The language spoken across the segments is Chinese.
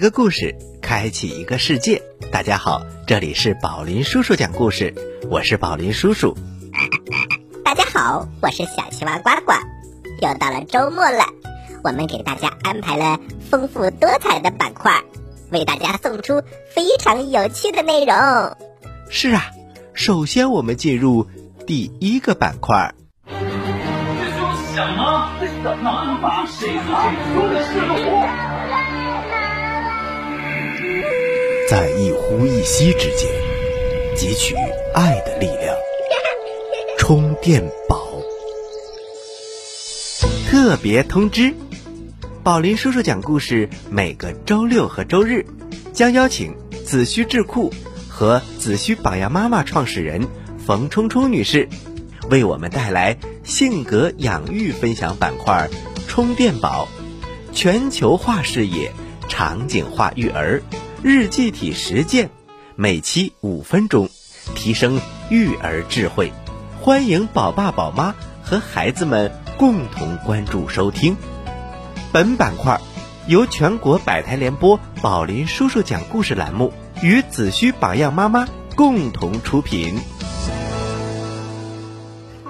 一个故事，开启一个世界。大家好，这里是宝林叔叔讲故事，我是宝林叔叔。大家好，我是小青蛙呱呱。又到了周末了，我们给大家安排了丰富多彩的板块，为大家送出非常有趣的内容。是啊，首先我们进入第一个板块。这就想吗？哪把谁最优的失误？在一呼一吸之间，汲取爱的力量。充电宝。特别通知：宝林叔叔讲故事每个周六和周日，将邀请子虚智库和子虚榜样妈妈创始人冯冲冲女士，为我们带来性格养育分享板块“充电宝”，全球化视野，场景化育儿。日记体实践，每期五分钟，提升育儿智慧。欢迎宝爸宝妈和孩子们共同关注收听。本板块由全国百台联播宝林叔叔讲故事栏目与子虚榜样妈妈共同出品。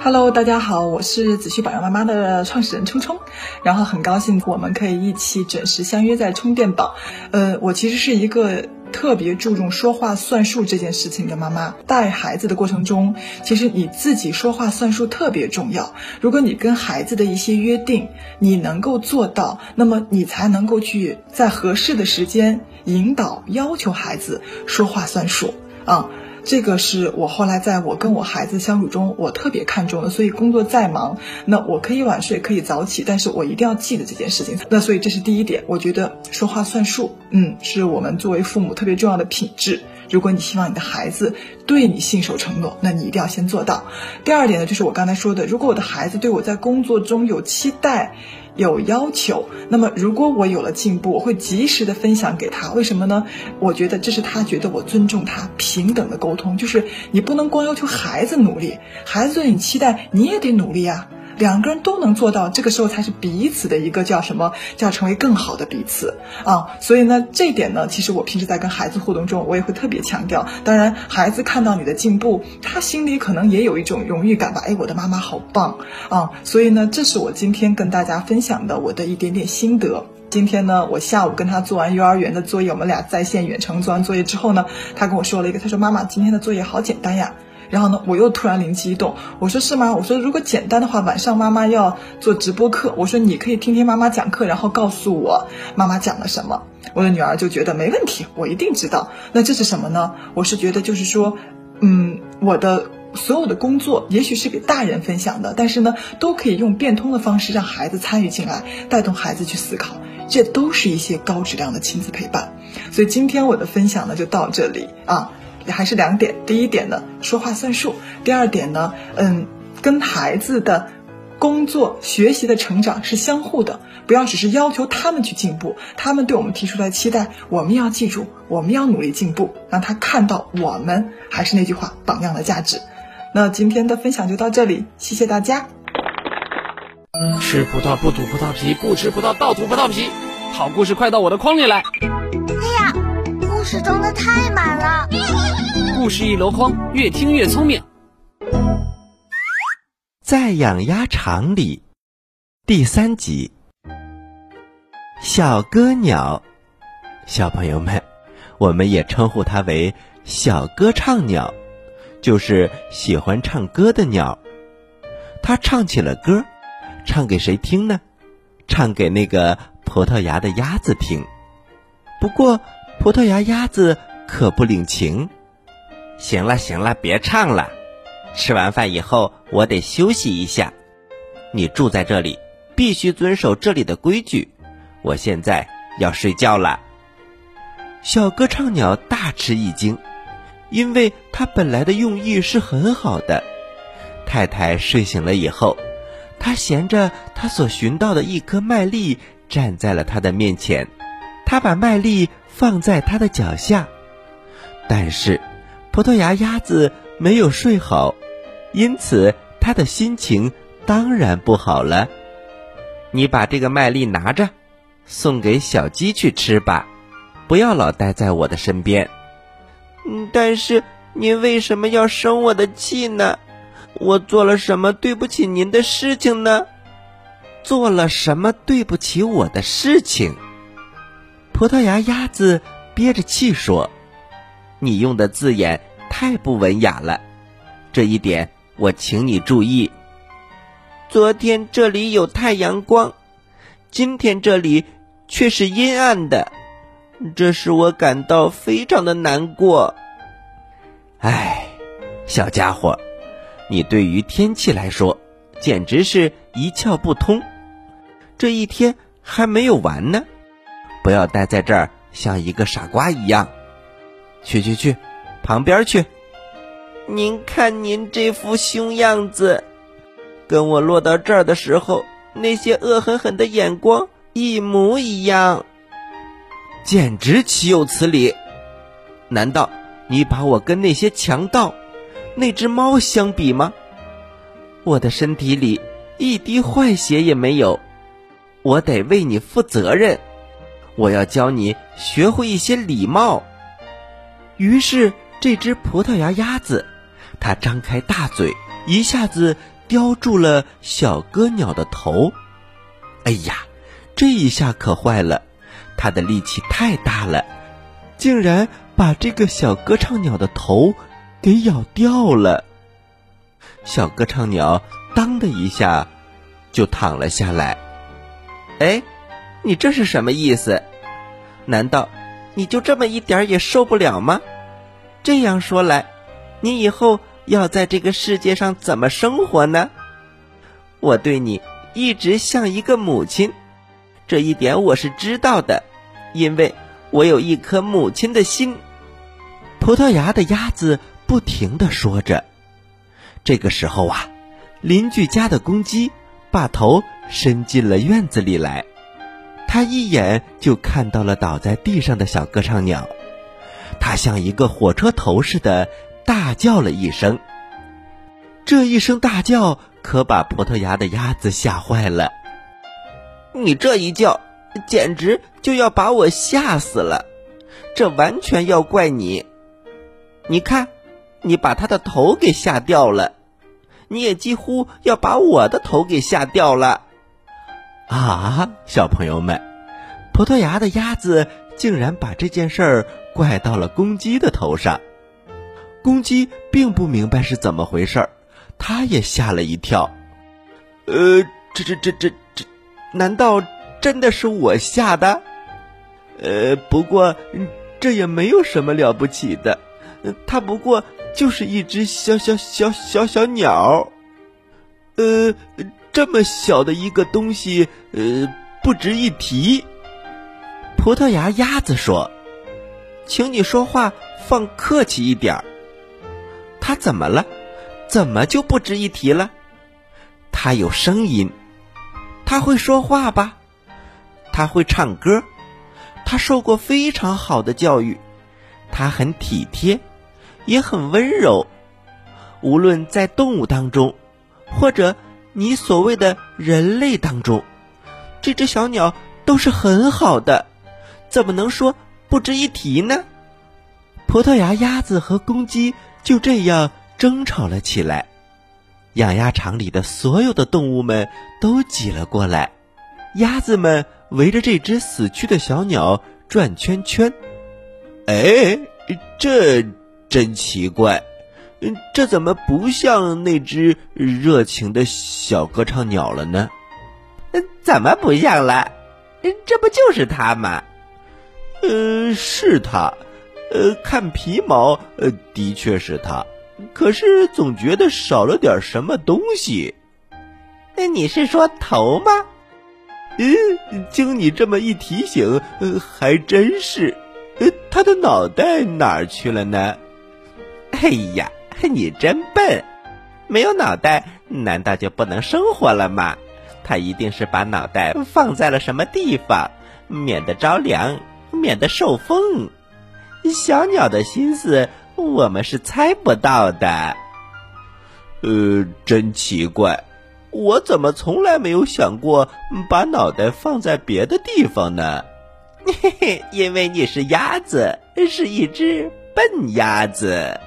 Hello，大家好，我是子虚榜样妈妈的创始人冲冲，然后很高兴我们可以一起准时相约在充电宝。呃，我其实是一个特别注重说话算数这件事情的妈妈。带孩子的过程中，其实你自己说话算数特别重要。如果你跟孩子的一些约定你能够做到，那么你才能够去在合适的时间引导、要求孩子说话算数啊。这个是我后来在我跟我孩子相处中，我特别看重的。所以工作再忙，那我可以晚睡，可以早起，但是我一定要记得这件事情。那所以这是第一点，我觉得说话算数，嗯，是我们作为父母特别重要的品质。如果你希望你的孩子对你信守承诺，那你一定要先做到。第二点呢，就是我刚才说的，如果我的孩子对我在工作中有期待。有要求，那么如果我有了进步，我会及时的分享给他。为什么呢？我觉得这是他觉得我尊重他，平等的沟通。就是你不能光要求孩子努力，孩子对你期待，你也得努力啊。两个人都能做到，这个时候才是彼此的一个叫什么？叫成为更好的彼此啊！所以呢，这一点呢，其实我平时在跟孩子互动中，我也会特别强调。当然，孩子看到你的进步，他心里可能也有一种荣誉感吧？哎，我的妈妈好棒啊！所以呢，这是我今天跟大家分享的我的一点点心得。今天呢，我下午跟他做完幼儿园的作业，我们俩在线远程做完作业之后呢，他跟我说了一个，他说：“妈妈，今天的作业好简单呀。”然后呢，我又突然灵机一动，我说是吗？我说如果简单的话，晚上妈妈要做直播课，我说你可以听听妈妈讲课，然后告诉我妈妈讲了什么。我的女儿就觉得没问题，我一定知道。那这是什么呢？我是觉得就是说，嗯，我的所有的工作也许是给大人分享的，但是呢，都可以用变通的方式让孩子参与进来，带动孩子去思考，这都是一些高质量的亲子陪伴。所以今天我的分享呢就到这里啊。还是两点，第一点呢，说话算数；第二点呢，嗯，跟孩子的工作、学习的成长是相互的，不要只是要求他们去进步，他们对我们提出来期待，我们要记住，我们要努力进步，让他看到我们还是那句话，榜样的价值。那今天的分享就到这里，谢谢大家。吃葡萄不吐葡萄皮，不吃葡萄倒吐葡萄皮。好故事快到我的筐里来。事装的太满了。故事一箩筐，越听越聪明。在养鸭场里，第三集。小歌鸟，小朋友们，我们也称呼它为小歌唱鸟，就是喜欢唱歌的鸟。它唱起了歌，唱给谁听呢？唱给那个葡萄牙的鸭子听。不过，葡萄牙鸭子可不领情。行了行了，别唱了。吃完饭以后，我得休息一下。你住在这里，必须遵守这里的规矩。我现在要睡觉了。小歌唱鸟大吃一惊，因为它本来的用意是很好的。太太睡醒了以后，她衔着她所寻到的一颗麦粒，站在了他的面前。她把麦粒放在他的脚下，但是。葡萄牙鸭子没有睡好，因此他的心情当然不好了。你把这个麦粒拿着，送给小鸡去吃吧。不要老待在我的身边。嗯，但是您为什么要生我的气呢？我做了什么对不起您的事情呢？做了什么对不起我的事情？葡萄牙鸭子憋着气说：“你用的字眼太不文雅了，这一点我请你注意。昨天这里有太阳光，今天这里却是阴暗的，这使我感到非常的难过。唉，小家伙，你对于天气来说简直是一窍不通。这一天还没有完呢，不要待在这儿像一个傻瓜一样。去去去，旁边去。您看您这副凶样子。”跟我落到这儿的时候，那些恶狠狠的眼光一模一样，简直岂有此理！难道你把我跟那些强盗、那只猫相比吗？我的身体里一滴坏血也没有，我得为你负责任。我要教你学会一些礼貌。于是，这只葡萄牙鸭子，它张开大嘴，一下子。叼住了小歌鸟的头，哎呀，这一下可坏了！它的力气太大了，竟然把这个小歌唱鸟的头给咬掉了。小歌唱鸟当的一下就躺了下来。哎，你这是什么意思？难道你就这么一点儿也受不了吗？这样说来，你以后……要在这个世界上怎么生活呢？我对你一直像一个母亲，这一点我是知道的，因为我有一颗母亲的心。葡萄牙的鸭子不停的说着。这个时候啊，邻居家的公鸡把头伸进了院子里来，他一眼就看到了倒在地上的小歌唱鸟，他像一个火车头似的。大叫了一声，这一声大叫可把葡萄牙的鸭子吓坏了。你这一叫，简直就要把我吓死了。这完全要怪你。你看，你把他的头给吓掉了，你也几乎要把我的头给吓掉了。啊，小朋友们，葡萄牙的鸭子竟然把这件事儿怪到了公鸡的头上。公鸡并不明白是怎么回事儿，它也吓了一跳。呃，这这这这这，难道真的是我吓的？呃，不过这也没有什么了不起的，它不过就是一只小小小小小鸟。呃，这么小的一个东西，呃，不值一提。葡萄牙鸭子说：“请你说话放客气一点儿。”他怎么了？怎么就不值一提了？他有声音，他会说话吧？他会唱歌，他受过非常好的教育，他很体贴，也很温柔。无论在动物当中，或者你所谓的人类当中，这只小鸟都是很好的，怎么能说不值一提呢？葡萄牙鸭子和公鸡。就这样争吵了起来，养鸭场里的所有的动物们都挤了过来，鸭子们围着这只死去的小鸟转圈圈。哎，这真奇怪，嗯这怎么不像那只热情的小歌唱鸟了呢？嗯怎么不像了？这不就是它吗？嗯，是它。呃，看皮毛，呃，的确是它，可是总觉得少了点什么东西。那你是说头吗？嗯，经你这么一提醒，呃，还真是。呃，他的脑袋哪儿去了呢？哎呀，你真笨！没有脑袋，难道就不能生活了吗？他一定是把脑袋放在了什么地方，免得着凉，免得受风。小鸟的心思，我们是猜不到的。呃，真奇怪，我怎么从来没有想过把脑袋放在别的地方呢？嘿嘿，因为你是鸭子，是一只笨鸭子。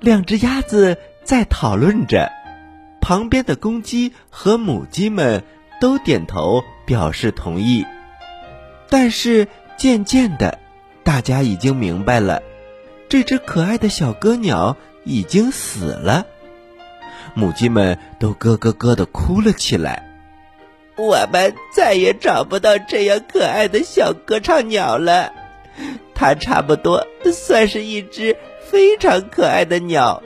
两只鸭子在讨论着，旁边的公鸡和母鸡们都点头表示同意。但是渐渐的，大家已经明白了，这只可爱的小歌鸟已经死了。母鸡们都咯咯咯的哭了起来。我们再也找不到这样可爱的小歌唱鸟了。它差不多算是一只非常可爱的鸟，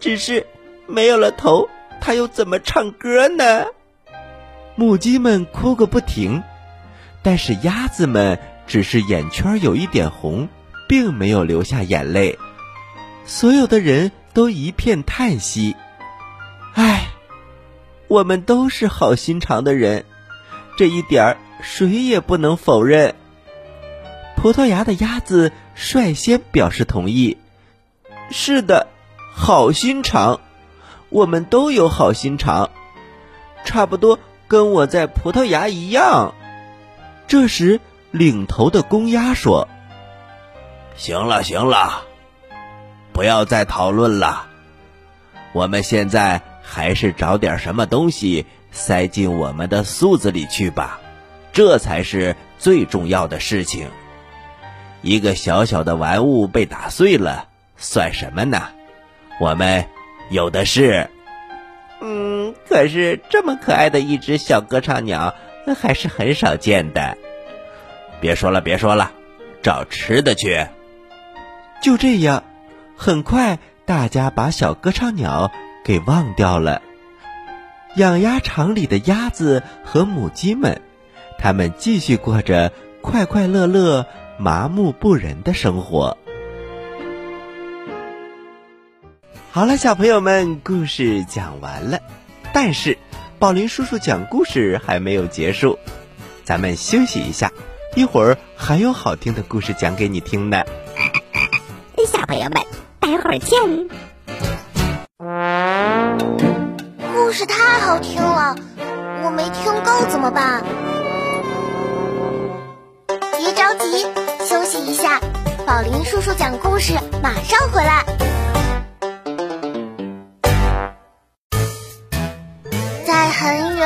只是没有了头，它又怎么唱歌呢？母鸡们哭个不停，但是鸭子们只是眼圈有一点红，并没有流下眼泪。所有的人都一片叹息。唉，我们都是好心肠的人，这一点儿谁也不能否认。葡萄牙的鸭子率先表示同意：“是的，好心肠，我们都有好心肠，差不多跟我在葡萄牙一样。”这时，领头的公鸭说：“行了，行了，不要再讨论了，我们现在。”还是找点什么东西塞进我们的肚子里去吧，这才是最重要的事情。一个小小的玩物被打碎了，算什么呢？我们有的是。嗯，可是这么可爱的一只小歌唱鸟还是很少见的。别说了，别说了，找吃的去。就这样，很快大家把小歌唱鸟。给忘掉了。养鸭场里的鸭子和母鸡们，它们继续过着快快乐乐、麻木不仁的生活。好了，小朋友们，故事讲完了，但是宝林叔叔讲故事还没有结束，咱们休息一下，一会儿还有好听的故事讲给你听呢。小朋友们，待会儿见。故事太好听了，我没听够怎么办？别着急，休息一下，宝林叔叔讲故事马上回来。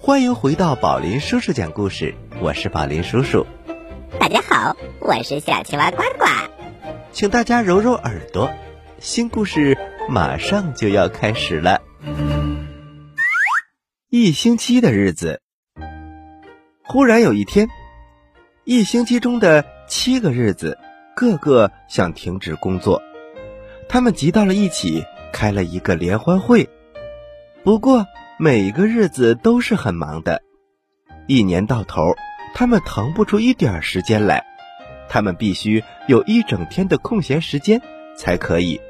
欢迎回到宝林叔叔讲故事，我是宝林叔叔。大家好，我是小青蛙呱呱，请大家揉揉耳朵，新故事马上就要开始了。一星期的日子，忽然有一天，一星期中的七个日子。个个想停止工作，他们集到了一起，开了一个联欢会。不过每个日子都是很忙的，一年到头，他们腾不出一点时间来。他们必须有一整天的空闲时间才可以，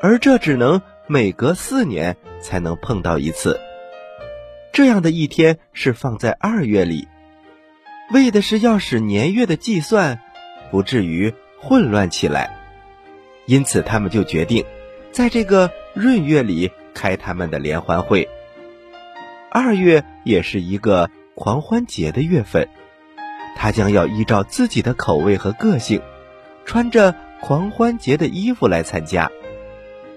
而这只能每隔四年才能碰到一次。这样的一天是放在二月里，为的是要使年月的计算。不至于混乱起来，因此他们就决定，在这个闰月里开他们的联欢会。二月也是一个狂欢节的月份，他将要依照自己的口味和个性，穿着狂欢节的衣服来参加。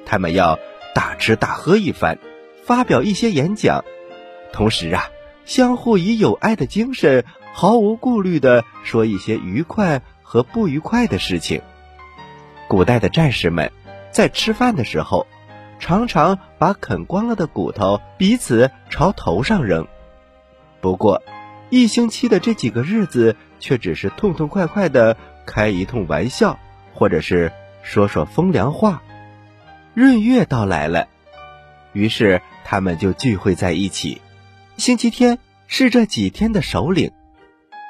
他们要大吃大喝一番，发表一些演讲，同时啊，相互以友爱的精神，毫无顾虑的说一些愉快。和不愉快的事情。古代的战士们在吃饭的时候，常常把啃光了的骨头彼此朝头上扔。不过，一星期的这几个日子，却只是痛痛快快的开一通玩笑，或者是说说风凉话。闰月到来了，于是他们就聚会在一起。星期天是这几天的首领，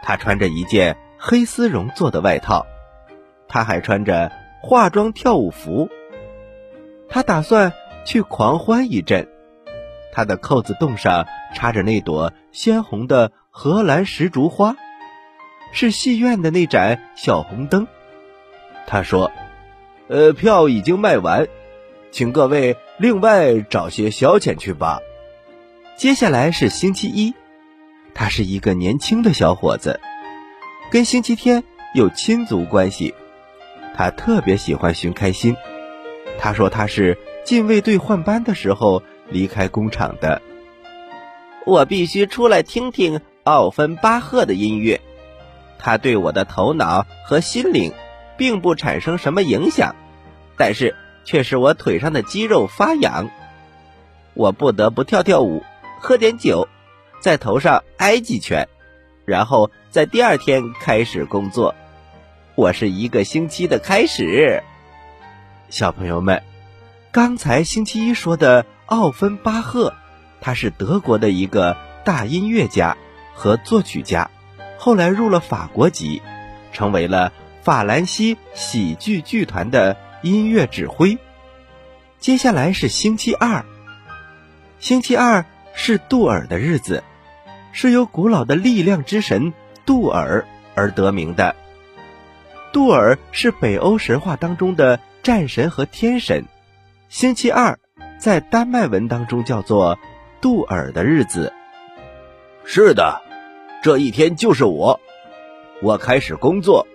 他穿着一件黑丝绒做的外套，他还穿着化妆跳舞服。他打算去狂欢一阵，他的扣子洞上插着那朵鲜红的荷兰石竹花，是戏院的那盏小红灯。他说：“呃，票已经卖完，请各位另外找些消遣去吧。”接下来是星期一，他是一个年轻的小伙子，跟星期天有亲族关系。他特别喜欢寻开心。他说他是禁卫队换班的时候离开工厂的。我必须出来听听奥芬巴赫的音乐，他对我的头脑和心灵并不产生什么影响，但是却使我腿上的肌肉发痒。我不得不跳跳舞。喝点酒，在头上挨几拳，然后在第二天开始工作。我是一个星期的开始。小朋友们，刚才星期一说的奥芬巴赫，他是德国的一个大音乐家和作曲家，后来入了法国籍，成为了法兰西喜剧剧团的音乐指挥。接下来是星期二，星期二。是杜尔的日子，是由古老的力量之神杜尔而得名的。杜尔是北欧神话当中的战神和天神。星期二在丹麦文当中叫做杜尔的日子。是的，这一天就是我。我开始工作，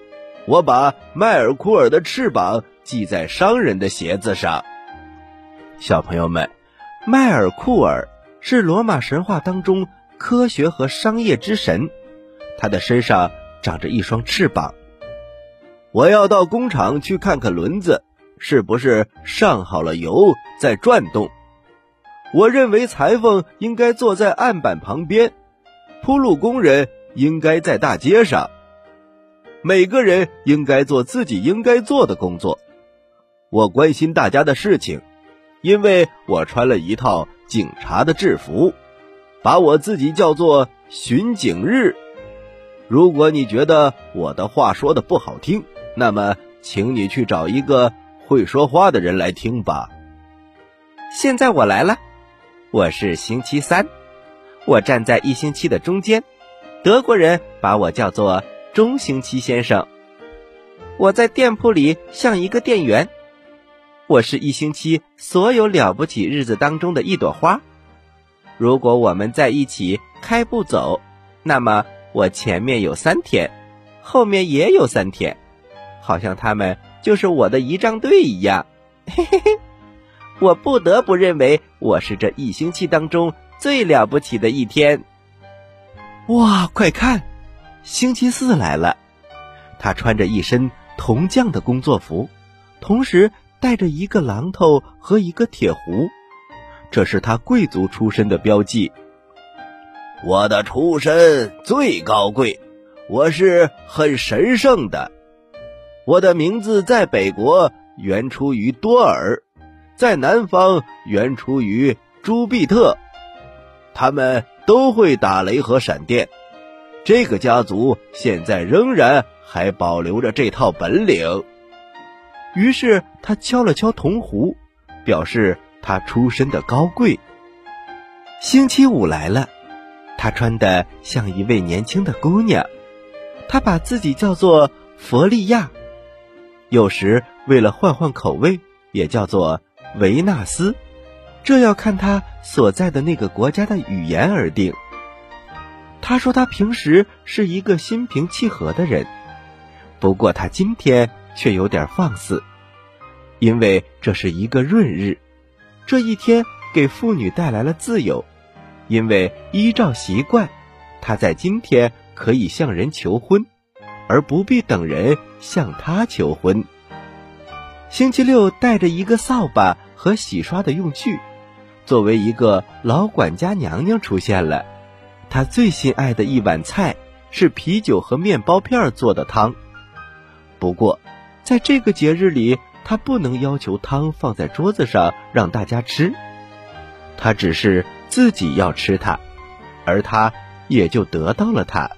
我把迈尔库尔的翅膀系在商人的鞋子上。小朋友们，迈尔库尔。是罗马神话当中科学和商业之神，他的身上长着一双翅膀。我要到工厂去看看轮子是不是上好了油在转动。我认为裁缝应该坐在案板旁边，铺路工人应该在大街上。每个人应该做自己应该做的工作。我关心大家的事情，因为我穿了一套。警察的制服，把我自己叫做巡警日。如果你觉得我的话说的不好听，那么请你去找一个会说话的人来听吧。现在我来了，我是星期三，我站在一星期的中间，德国人把我叫做中星期先生。我在店铺里像一个店员。我是一星期所有了不起日子当中的一朵花。如果我们在一起开步走，那么我前面有三天，后面也有三天，好像他们就是我的仪仗队一样。嘿嘿嘿，我不得不认为我是这一星期当中最了不起的一天。哇，快看，星期四来了！他穿着一身铜匠的工作服，同时。带着一个榔头和一个铁壶，这是他贵族出身的标记。我的出身最高贵，我是很神圣的。我的名字在北国原出于多尔，在南方原出于朱庇特。他们都会打雷和闪电。这个家族现在仍然还保留着这套本领。于是他敲了敲铜壶，表示他出身的高贵。星期五来了，他穿的像一位年轻的姑娘，他把自己叫做弗利亚，有时为了换换口味，也叫做维纳斯，这要看他所在的那个国家的语言而定。他说他平时是一个心平气和的人，不过他今天。却有点放肆，因为这是一个闰日，这一天给妇女带来了自由，因为依照习惯，他在今天可以向人求婚，而不必等人向她求婚。星期六带着一个扫把和洗刷的用具，作为一个老管家娘娘出现了。她最心爱的一碗菜是啤酒和面包片做的汤。不过，在这个节日里，她不能要求汤放在桌子上让大家吃，她只是自己要吃它，而她也就得到了它。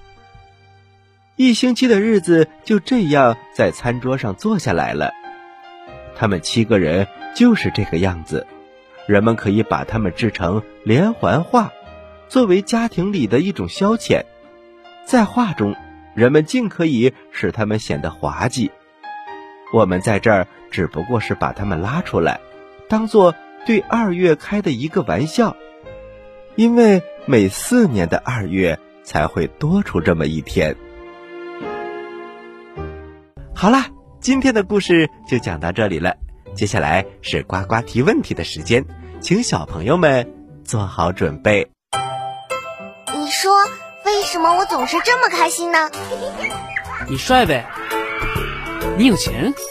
一星期的日子就这样在餐桌上坐下来了。他们七个人就是这个样子，人们可以把他们制成连环画，作为家庭里的一种消遣。在画中，人们尽可以使他们显得滑稽。我们在这儿只不过是把他们拉出来，当做对二月开的一个玩笑，因为每四年的二月才会多出这么一天。好啦，今天的故事就讲到这里了。接下来是呱呱提问题的时间，请小朋友们做好准备。你说为什么我总是这么开心呢？你帅呗？你有钱？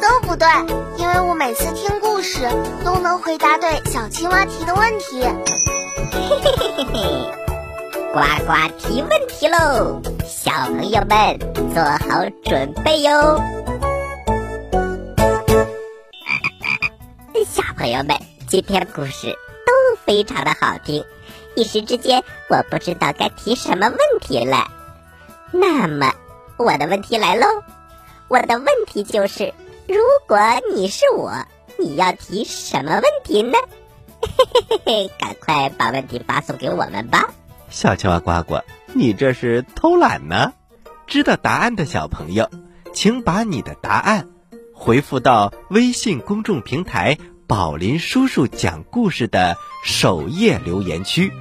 都不对，因为我每次听故事都能回答对小青蛙提的问题。嘿嘿嘿嘿嘿。呱呱提问题喽，小朋友们做好准备哟！小朋友们，今天的故事都非常的好听，一时之间我不知道该提什么问题了。那么我的问题来喽，我的问题就是：如果你是我，你要提什么问题呢？嘿嘿嘿嘿，赶快把问题发送给我们吧！小青蛙呱呱，你这是偷懒呢？知道答案的小朋友，请把你的答案回复到微信公众平台“宝林叔叔讲故事”的首页留言区，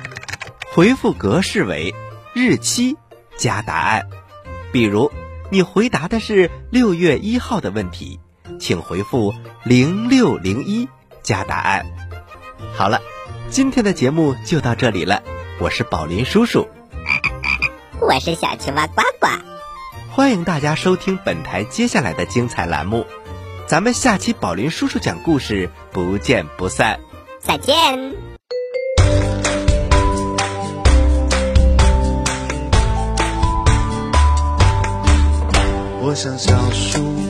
回复格式为日期加答案。比如，你回答的是六月一号的问题，请回复零六零一加答案。好了，今天的节目就到这里了。我是宝林叔叔，我是小青蛙呱呱，欢迎大家收听本台接下来的精彩栏目，咱们下期宝林叔叔讲故事不见不散，再见。我像小树。